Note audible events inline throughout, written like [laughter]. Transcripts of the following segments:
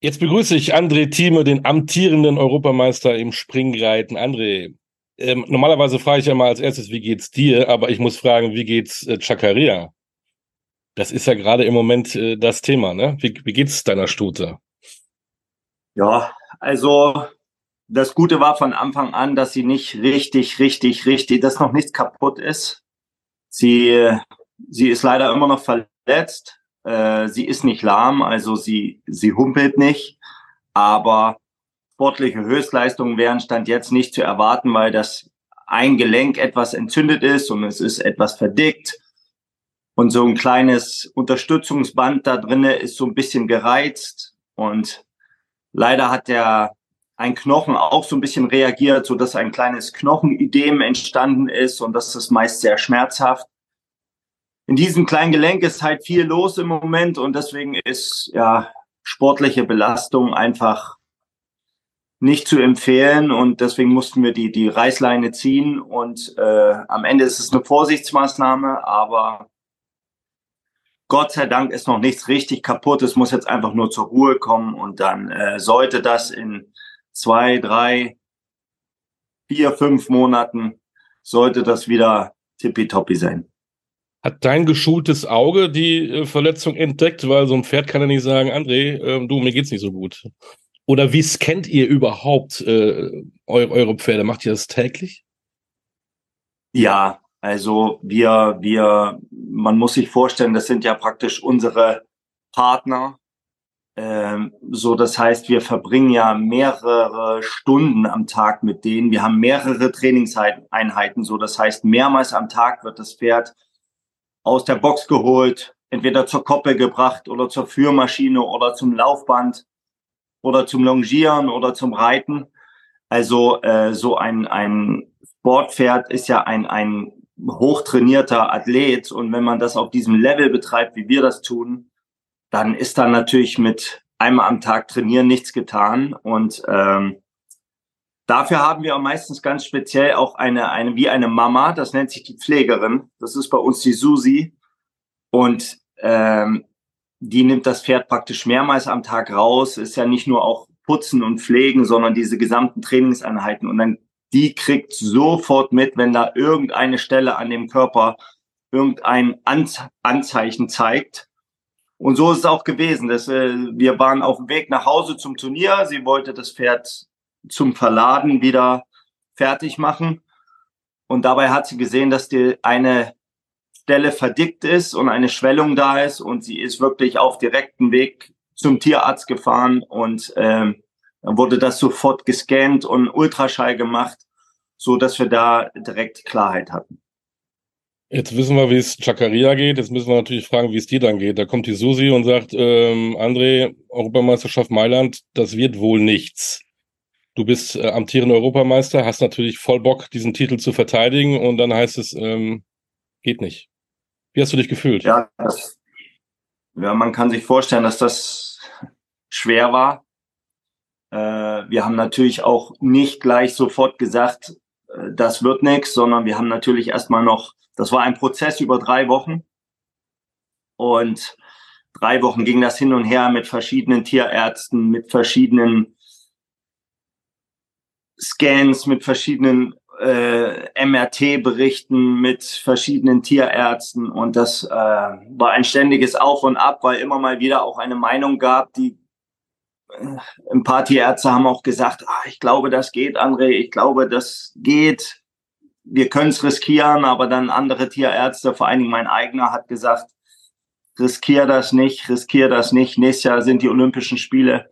Jetzt begrüße ich André Thieme, den amtierenden Europameister im Springreiten. André, ähm, normalerweise frage ich ja mal als erstes, wie geht's dir? Aber ich muss fragen, wie geht's äh, Chakaria? Das ist ja gerade im Moment äh, das Thema, ne? Wie, wie geht's deiner Stute? Ja, also das Gute war von Anfang an, dass sie nicht richtig, richtig, richtig, dass noch nichts kaputt ist. Sie, sie ist leider immer noch verletzt. Äh, sie ist nicht lahm, also sie, sie humpelt nicht, aber sportliche Höchstleistungen wären Stand jetzt nicht zu erwarten, weil das ein Gelenk etwas entzündet ist und es ist etwas verdickt. Und so ein kleines Unterstützungsband da drinnen ist so ein bisschen gereizt. Und leider hat der ein Knochen auch so ein bisschen reagiert, so dass ein kleines Knochenidem entstanden ist und das ist meist sehr schmerzhaft in diesem kleinen Gelenk ist halt viel los im Moment und deswegen ist ja sportliche Belastung einfach nicht zu empfehlen und deswegen mussten wir die, die Reißleine ziehen und äh, am Ende ist es eine Vorsichtsmaßnahme, aber Gott sei Dank ist noch nichts richtig kaputt. Es muss jetzt einfach nur zur Ruhe kommen und dann äh, sollte das in zwei, drei, vier, fünf Monaten sollte das wieder tippitoppi sein. Hat dein geschultes Auge die äh, Verletzung entdeckt? Weil so ein Pferd kann ja nicht sagen, André, äh, du, mir geht's nicht so gut. Oder wie scannt ihr überhaupt äh, eure, eure Pferde? Macht ihr das täglich? Ja, also wir, wir, man muss sich vorstellen, das sind ja praktisch unsere Partner. Ähm, so, das heißt, wir verbringen ja mehrere Stunden am Tag mit denen. Wir haben mehrere Trainingseinheiten. So, das heißt, mehrmals am Tag wird das Pferd aus der Box geholt, entweder zur Koppel gebracht oder zur Führmaschine oder zum Laufband oder zum Longieren oder zum Reiten. Also äh, so ein, ein Sportpferd ist ja ein, ein hochtrainierter Athlet und wenn man das auf diesem Level betreibt, wie wir das tun, dann ist da natürlich mit einmal am Tag trainieren nichts getan und ähm, Dafür haben wir meistens ganz speziell auch eine, eine, wie eine Mama, das nennt sich die Pflegerin. Das ist bei uns die Susi. Und ähm, die nimmt das Pferd praktisch mehrmals am Tag raus. Ist ja nicht nur auch Putzen und Pflegen, sondern diese gesamten Trainingseinheiten. Und dann die kriegt sofort mit, wenn da irgendeine Stelle an dem Körper irgendein Anzeichen zeigt. Und so ist es auch gewesen. Dass, äh, wir waren auf dem Weg nach Hause zum Turnier. Sie wollte das Pferd zum Verladen wieder fertig machen. Und dabei hat sie gesehen, dass die eine Stelle verdickt ist und eine Schwellung da ist und sie ist wirklich auf direktem Weg zum Tierarzt gefahren und ähm, dann wurde das sofort gescannt und Ultraschall gemacht, so dass wir da direkt Klarheit hatten. Jetzt wissen wir, wie es Chakaria geht. Jetzt müssen wir natürlich fragen, wie es dir dann geht. Da kommt die Susi und sagt, ähm, André, Europameisterschaft Mailand, das wird wohl nichts. Du bist äh, amtierender Europameister, hast natürlich voll Bock, diesen Titel zu verteidigen und dann heißt es, ähm, geht nicht. Wie hast du dich gefühlt? Ja, das, ja, man kann sich vorstellen, dass das schwer war. Äh, wir haben natürlich auch nicht gleich sofort gesagt, äh, das wird nichts, sondern wir haben natürlich erstmal noch, das war ein Prozess über drei Wochen. Und drei Wochen ging das hin und her mit verschiedenen Tierärzten, mit verschiedenen Scans mit verschiedenen äh, MRT-Berichten mit verschiedenen Tierärzten und das äh, war ein ständiges Auf und Ab, weil immer mal wieder auch eine Meinung gab, die äh, ein paar Tierärzte haben auch gesagt, ah, ich glaube, das geht, André, ich glaube, das geht, wir können es riskieren, aber dann andere Tierärzte, vor allen Dingen mein eigener, hat gesagt, riskier das nicht, riskier das nicht, nächstes Jahr sind die Olympischen Spiele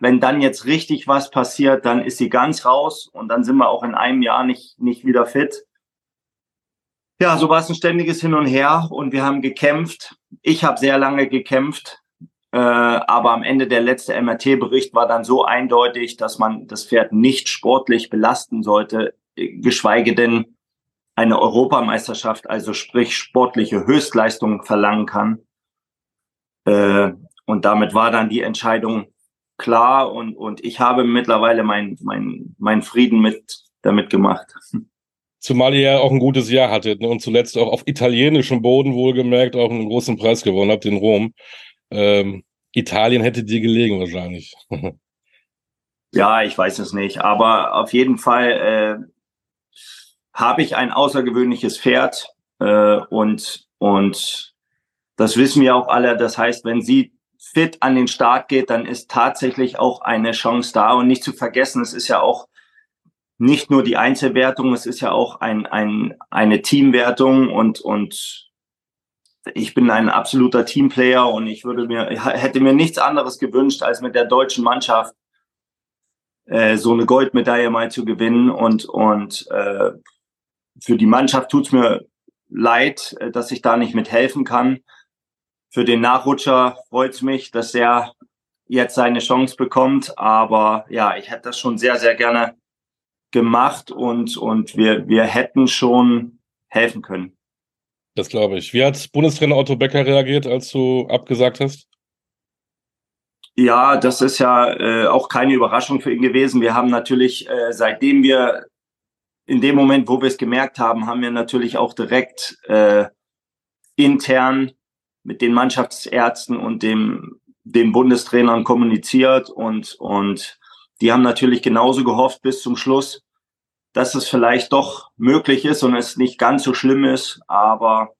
wenn dann jetzt richtig was passiert, dann ist sie ganz raus und dann sind wir auch in einem Jahr nicht, nicht wieder fit. Ja, so war es ein ständiges Hin und Her und wir haben gekämpft. Ich habe sehr lange gekämpft, äh, aber am Ende der letzte MRT-Bericht war dann so eindeutig, dass man das Pferd nicht sportlich belasten sollte, geschweige denn eine Europameisterschaft, also sprich sportliche Höchstleistungen verlangen kann. Äh, und damit war dann die Entscheidung klar und, und ich habe mittlerweile meinen mein, mein Frieden mit damit gemacht. Zumal ihr ja auch ein gutes Jahr hattet ne? und zuletzt auch auf italienischem Boden wohlgemerkt auch einen großen Preis gewonnen habt in Rom. Ähm, Italien hätte dir gelegen wahrscheinlich. [laughs] ja, ich weiß es nicht. Aber auf jeden Fall äh, habe ich ein außergewöhnliches Pferd äh, und, und das wissen wir auch alle. Das heißt, wenn sie fit an den Start geht, dann ist tatsächlich auch eine Chance da. Und nicht zu vergessen, es ist ja auch nicht nur die Einzelwertung, es ist ja auch ein, ein, eine Teamwertung und, und ich bin ein absoluter Teamplayer und ich würde mir, [laughs] hätte mir nichts anderes gewünscht, als mit der deutschen Mannschaft äh, so eine Goldmedaille mal zu gewinnen. Und, und äh, für die Mannschaft tut's mir leid, äh, dass ich da nicht mithelfen kann. Für den Nachrutscher freut's mich, dass er jetzt seine Chance bekommt. Aber ja, ich hätte das schon sehr, sehr gerne gemacht und, und wir, wir hätten schon helfen können. Das glaube ich. Wie hat Bundestrainer Otto Becker reagiert, als du abgesagt hast? Ja, das ist ja äh, auch keine Überraschung für ihn gewesen. Wir haben natürlich, äh, seitdem wir in dem Moment, wo wir es gemerkt haben, haben wir natürlich auch direkt äh, intern mit den Mannschaftsärzten und dem, dem Bundestrainern kommuniziert und, und die haben natürlich genauso gehofft bis zum Schluss, dass es vielleicht doch möglich ist und es nicht ganz so schlimm ist. Aber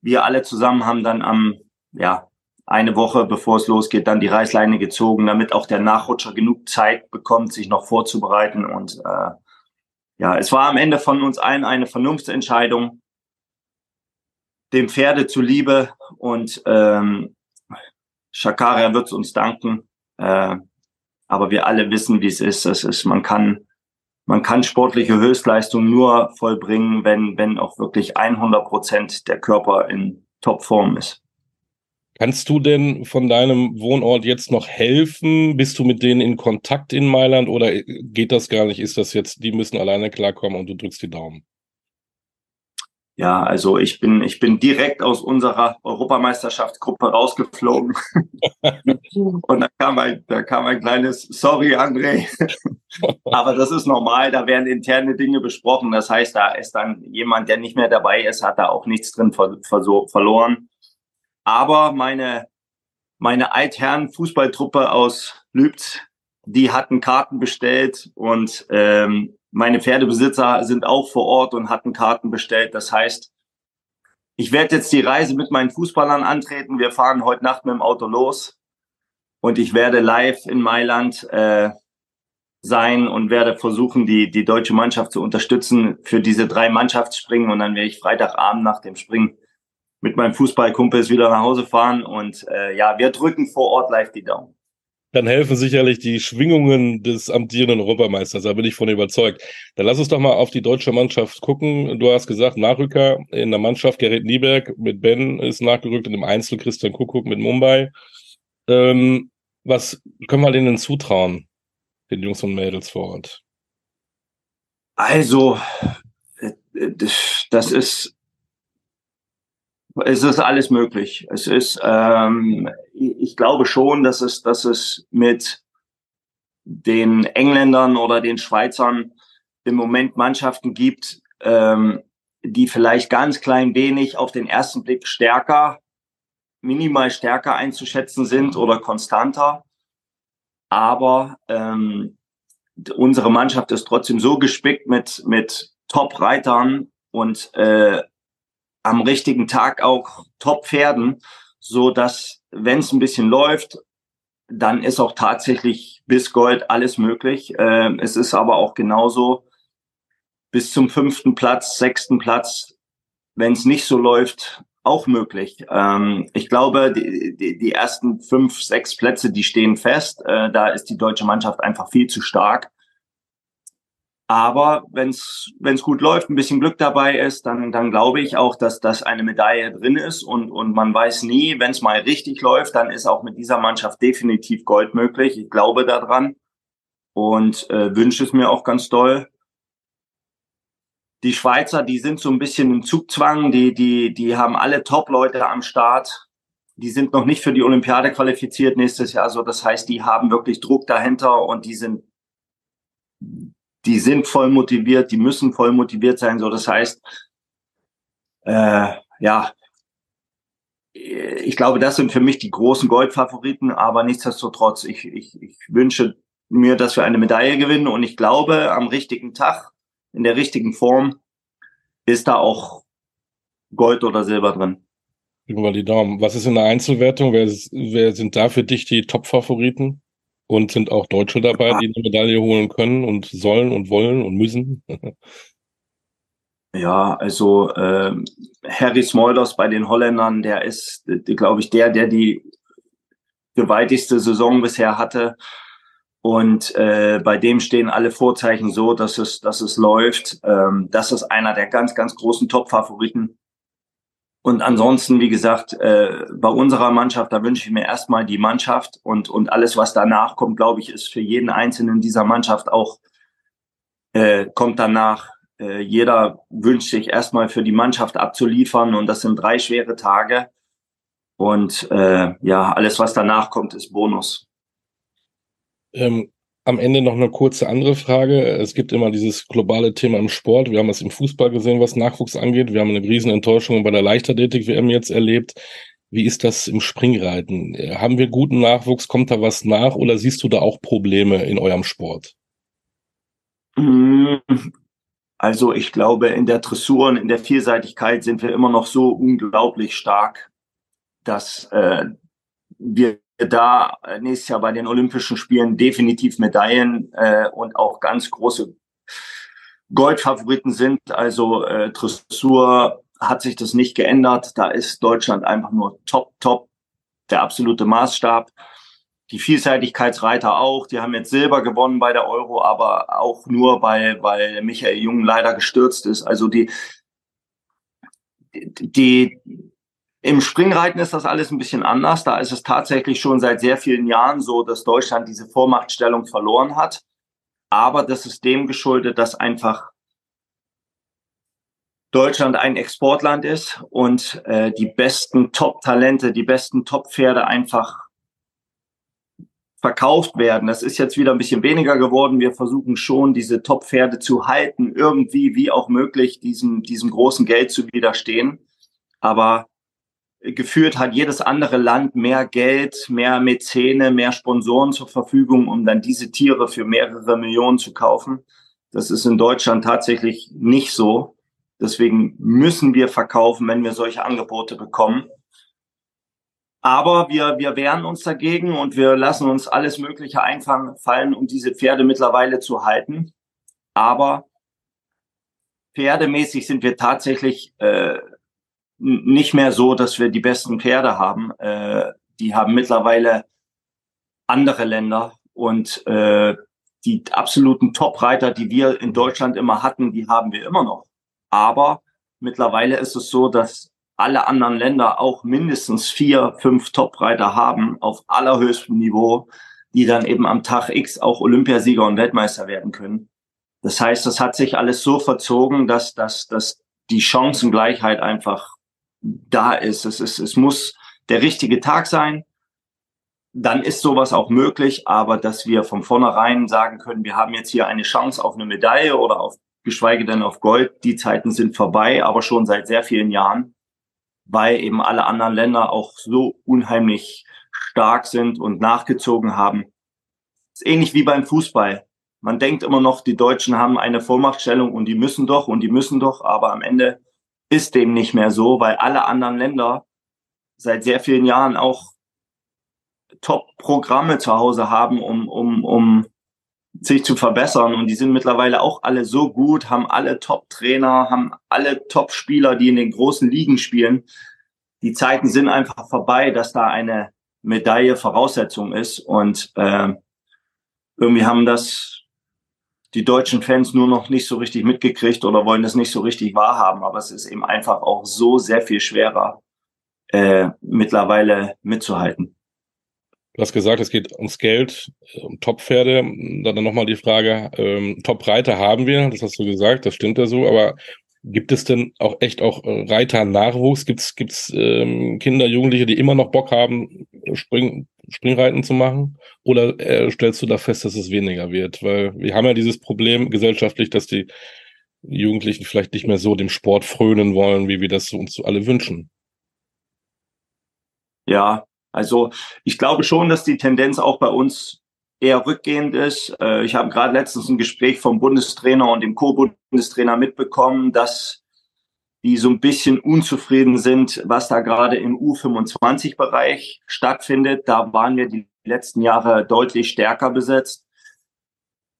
wir alle zusammen haben dann am, ja, eine Woche bevor es losgeht, dann die Reißleine gezogen, damit auch der Nachrutscher genug Zeit bekommt, sich noch vorzubereiten. Und äh, ja, es war am Ende von uns allen eine Vernunftsentscheidung, dem Pferde zuliebe. Und ähm, Shakaria wird uns danken. Äh, aber wir alle wissen, wie es ist. Es ist, man kann, man kann sportliche Höchstleistung nur vollbringen, wenn, wenn auch wirklich 100 Prozent der Körper in Topform ist. Kannst du denn von deinem Wohnort jetzt noch helfen? Bist du mit denen in Kontakt in Mailand oder geht das gar nicht? Ist das jetzt, die müssen alleine klarkommen und du drückst die Daumen? Ja, also ich bin, ich bin direkt aus unserer Europameisterschaftsgruppe rausgeflogen. [laughs] und da kam ein, da kam ein kleines Sorry, André. [laughs] Aber das ist normal, da werden interne Dinge besprochen. Das heißt, da ist dann jemand, der nicht mehr dabei ist, hat da auch nichts drin ver ver verloren. Aber meine, meine Altherren Fußballtruppe aus Lübz, die hatten Karten bestellt und ähm, meine Pferdebesitzer sind auch vor Ort und hatten Karten bestellt. Das heißt, ich werde jetzt die Reise mit meinen Fußballern antreten. Wir fahren heute Nacht mit dem Auto los und ich werde live in Mailand äh, sein und werde versuchen, die, die deutsche Mannschaft zu unterstützen für diese drei Mannschaftsspringen. Und dann werde ich Freitagabend nach dem Springen mit meinem Fußballkumpels wieder nach Hause fahren. Und äh, ja, wir drücken vor Ort live die Daumen dann helfen sicherlich die Schwingungen des amtierenden Europameisters. Da bin ich von überzeugt. Dann lass uns doch mal auf die deutsche Mannschaft gucken. Du hast gesagt, Nachrücker in der Mannschaft, Gerrit Nieberg mit Ben ist nachgerückt und im Einzel Christian Kuckuck mit Mumbai. Ähm, was können wir denen zutrauen, den Jungs und Mädels vor Ort? Also, das ist es ist alles möglich. Es ist, ähm, ich glaube schon, dass es, dass es mit den Engländern oder den Schweizern im Moment Mannschaften gibt, ähm, die vielleicht ganz klein wenig auf den ersten Blick stärker, minimal stärker einzuschätzen sind oder konstanter. Aber ähm, unsere Mannschaft ist trotzdem so gespickt mit, mit Top-Reitern und äh, am richtigen Tag auch Top-Pferden, so dass, wenn es ein bisschen läuft, dann ist auch tatsächlich bis Gold alles möglich. Ähm, es ist aber auch genauso bis zum fünften Platz, sechsten Platz, wenn es nicht so läuft, auch möglich. Ähm, ich glaube, die, die, die ersten fünf, sechs Plätze, die stehen fest. Äh, da ist die deutsche Mannschaft einfach viel zu stark. Aber wenn es gut läuft, ein bisschen Glück dabei ist, dann, dann glaube ich auch, dass das eine Medaille drin ist. Und, und man weiß nie, wenn es mal richtig läuft, dann ist auch mit dieser Mannschaft definitiv Gold möglich. Ich glaube daran und äh, wünsche es mir auch ganz doll. Die Schweizer, die sind so ein bisschen im Zugzwang, die, die, die haben alle Top-Leute am Start. Die sind noch nicht für die Olympiade qualifiziert nächstes Jahr. Also das heißt, die haben wirklich Druck dahinter und die sind die sind voll motiviert, die müssen voll motiviert sein. So, das heißt, äh, ja, ich glaube, das sind für mich die großen Goldfavoriten, aber nichtsdestotrotz, ich, ich, ich wünsche mir, dass wir eine Medaille gewinnen und ich glaube, am richtigen Tag, in der richtigen Form, ist da auch Gold oder Silber drin. Wir die Daumen. Was ist in der Einzelwertung? Wer, wer sind da für dich die Top-Favoriten? Und sind auch Deutsche dabei, die eine Medaille holen können und sollen und wollen und müssen? [laughs] Ja, also äh, Harry Smulders bei den Holländern, der ist, glaube ich, der, der die gewaltigste Saison bisher hatte. Und äh, bei dem stehen alle Vorzeichen so, dass es, dass es läuft. Ähm, das ist einer der ganz, ganz großen Top-Favoriten. Und ansonsten, wie gesagt, äh, bei unserer Mannschaft, da wünsche ich mir erstmal die Mannschaft und, und alles, was danach kommt, glaube ich, ist für jeden Einzelnen dieser Mannschaft auch, äh, kommt danach. Äh, jeder wünscht sich erstmal für die Mannschaft abzuliefern und das sind drei schwere Tage. Und äh, ja, alles, was danach kommt, ist Bonus. Ähm, am Ende noch eine kurze andere Frage. Es gibt immer dieses globale Thema im Sport. Wir haben es im Fußball gesehen, was Nachwuchs angeht. Wir haben eine Riesenenttäuschung bei der Leichtathletik-WM jetzt erlebt. Wie ist das im Springreiten? Haben wir guten Nachwuchs? Kommt da was nach oder siehst du da auch Probleme in eurem Sport? Mm, also ich glaube, in der Dressur und in der Vielseitigkeit sind wir immer noch so unglaublich stark, dass äh, wir da nächstes Jahr bei den Olympischen Spielen definitiv Medaillen äh, und auch ganz große Goldfavoriten sind. Also äh, Dressur hat sich das nicht geändert. Da ist Deutschland einfach nur top, top, der absolute Maßstab. Die Vielseitigkeitsreiter auch. Die haben jetzt Silber gewonnen bei der Euro, aber auch nur, weil, weil Michael Jung leider gestürzt ist. Also die, die, im Springreiten ist das alles ein bisschen anders. Da ist es tatsächlich schon seit sehr vielen Jahren so, dass Deutschland diese Vormachtstellung verloren hat. Aber das ist dem geschuldet, dass einfach Deutschland ein Exportland ist und äh, die besten Top-Talente, die besten Top-Pferde einfach verkauft werden. Das ist jetzt wieder ein bisschen weniger geworden. Wir versuchen schon, diese Top-Pferde zu halten, irgendwie, wie auch möglich, diesem, diesem großen Geld zu widerstehen. Aber geführt hat jedes andere Land mehr Geld, mehr Mäzene, mehr Sponsoren zur Verfügung, um dann diese Tiere für mehrere Millionen zu kaufen. Das ist in Deutschland tatsächlich nicht so. Deswegen müssen wir verkaufen, wenn wir solche Angebote bekommen. Aber wir, wir wehren uns dagegen und wir lassen uns alles Mögliche einfallen, um diese Pferde mittlerweile zu halten. Aber pferdemäßig sind wir tatsächlich äh, nicht mehr so, dass wir die besten Pferde haben. Äh, die haben mittlerweile andere Länder und äh, die absoluten Top-Reiter, die wir in Deutschland immer hatten, die haben wir immer noch. Aber mittlerweile ist es so, dass alle anderen Länder auch mindestens vier, fünf Top-Reiter haben auf allerhöchstem Niveau, die dann eben am Tag X auch Olympiasieger und Weltmeister werden können. Das heißt, das hat sich alles so verzogen, dass, dass, dass die Chancengleichheit einfach da ist. Es, ist. es muss der richtige Tag sein. Dann ist sowas auch möglich, aber dass wir von vornherein sagen können, wir haben jetzt hier eine Chance auf eine Medaille oder auf, geschweige denn auf Gold, die Zeiten sind vorbei, aber schon seit sehr vielen Jahren, weil eben alle anderen Länder auch so unheimlich stark sind und nachgezogen haben. ist ähnlich wie beim Fußball. Man denkt immer noch, die Deutschen haben eine Vormachtstellung und die müssen doch und die müssen doch, aber am Ende ist dem nicht mehr so, weil alle anderen Länder seit sehr vielen Jahren auch Top-Programme zu Hause haben, um, um, um sich zu verbessern. Und die sind mittlerweile auch alle so gut, haben alle Top-Trainer, haben alle Top-Spieler, die in den großen Ligen spielen. Die Zeiten sind einfach vorbei, dass da eine Medaille Voraussetzung ist. Und äh, irgendwie haben das die deutschen Fans nur noch nicht so richtig mitgekriegt oder wollen das nicht so richtig wahrhaben. Aber es ist eben einfach auch so sehr viel schwerer, äh, mittlerweile mitzuhalten. Du hast gesagt, es geht ums Geld, um Top-Pferde. Dann nochmal die Frage, ähm, Top-Reiter haben wir, das hast du gesagt, das stimmt ja so, aber gibt es denn auch echt auch äh, Reiter-Nachwuchs? Gibt es ähm, Kinder, Jugendliche, die immer noch Bock haben, Spring, Springreiten zu machen? Oder äh, stellst du da fest, dass es weniger wird? Weil wir haben ja dieses Problem gesellschaftlich, dass die Jugendlichen vielleicht nicht mehr so dem Sport frönen wollen, wie wir das uns alle wünschen. Ja, also ich glaube schon, dass die Tendenz auch bei uns eher rückgehend ist. Äh, ich habe gerade letztens ein Gespräch vom Bundestrainer und dem Co-Bundestrainer mitbekommen, dass die so ein bisschen unzufrieden sind, was da gerade im U25-Bereich stattfindet. Da waren wir die letzten Jahre deutlich stärker besetzt.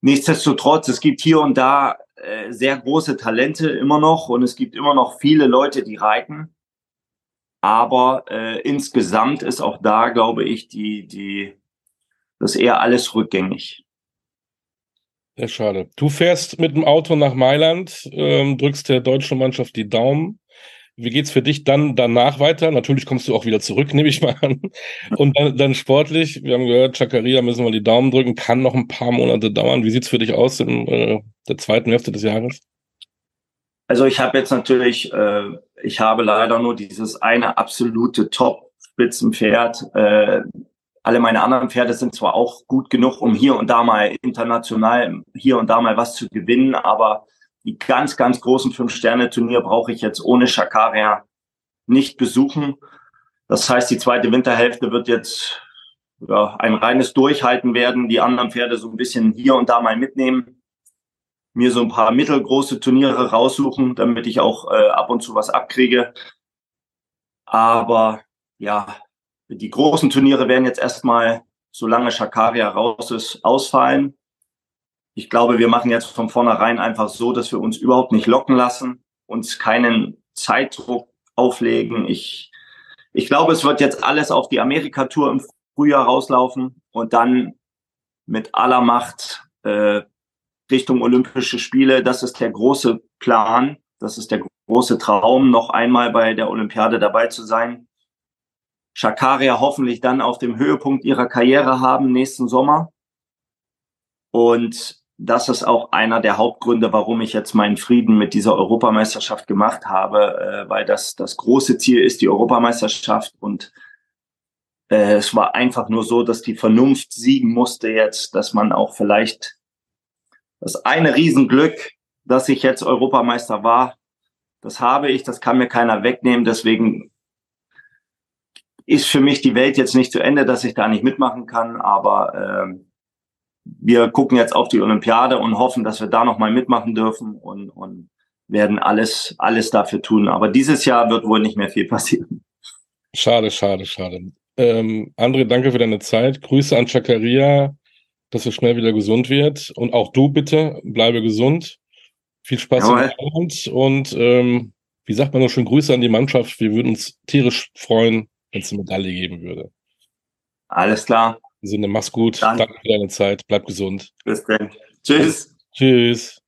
Nichtsdestotrotz, es gibt hier und da äh, sehr große Talente immer noch und es gibt immer noch viele Leute, die reiten. Aber äh, insgesamt ist auch da, glaube ich, die, die, das eher alles rückgängig. Sehr schade. Du fährst mit dem Auto nach Mailand, ähm, drückst der deutschen Mannschaft die Daumen. Wie geht's für dich dann danach weiter? Natürlich kommst du auch wieder zurück, [laughs] nehme ich mal an. Und dann, dann sportlich. Wir haben gehört, Chakaria müssen wir die Daumen drücken, kann noch ein paar Monate dauern. Wie sieht's für dich aus in äh, der zweiten Hälfte des Jahres? Also ich habe jetzt natürlich, äh, ich habe leider nur dieses eine absolute Top-Spitzenpferd. Äh, alle meine anderen Pferde sind zwar auch gut genug, um hier und da mal international hier und da mal was zu gewinnen, aber die ganz, ganz großen Fünf-Sterne-Turnier brauche ich jetzt ohne Schakaria nicht besuchen. Das heißt, die zweite Winterhälfte wird jetzt ja, ein reines Durchhalten werden, die anderen Pferde so ein bisschen hier und da mal mitnehmen, mir so ein paar mittelgroße Turniere raussuchen, damit ich auch äh, ab und zu was abkriege. Aber ja, die großen Turniere werden jetzt erstmal, solange Shakaria raus ist, ausfallen. Ich glaube, wir machen jetzt von vornherein einfach so, dass wir uns überhaupt nicht locken lassen, uns keinen Zeitdruck auflegen. Ich, ich glaube, es wird jetzt alles auf die Amerika-Tour im Frühjahr rauslaufen und dann mit aller Macht äh, Richtung Olympische Spiele. Das ist der große Plan. Das ist der große Traum, noch einmal bei der Olympiade dabei zu sein. Shakaria hoffentlich dann auf dem Höhepunkt ihrer Karriere haben nächsten Sommer. Und das ist auch einer der Hauptgründe, warum ich jetzt meinen Frieden mit dieser Europameisterschaft gemacht habe, äh, weil das das große Ziel ist, die Europameisterschaft. Und äh, es war einfach nur so, dass die Vernunft siegen musste jetzt, dass man auch vielleicht das eine Riesenglück, dass ich jetzt Europameister war, das habe ich, das kann mir keiner wegnehmen. Deswegen ist für mich die Welt jetzt nicht zu Ende, dass ich da nicht mitmachen kann, aber ähm, wir gucken jetzt auf die Olympiade und hoffen, dass wir da nochmal mitmachen dürfen und, und werden alles, alles dafür tun. Aber dieses Jahr wird wohl nicht mehr viel passieren. Schade, schade, schade. Ähm, André, danke für deine Zeit. Grüße an Chakaria, dass er schnell wieder gesund wird. Und auch du bitte, bleibe gesund. Viel Spaß Jawohl. im Abend und ähm, wie sagt man noch schön, Grüße an die Mannschaft. Wir würden uns tierisch freuen, wenn es eine Medaille geben würde. Alles klar. Im Sinne, mach's gut. Danke, Danke für deine Zeit. Bleib gesund. Bis dann. Tschüss. Tschüss.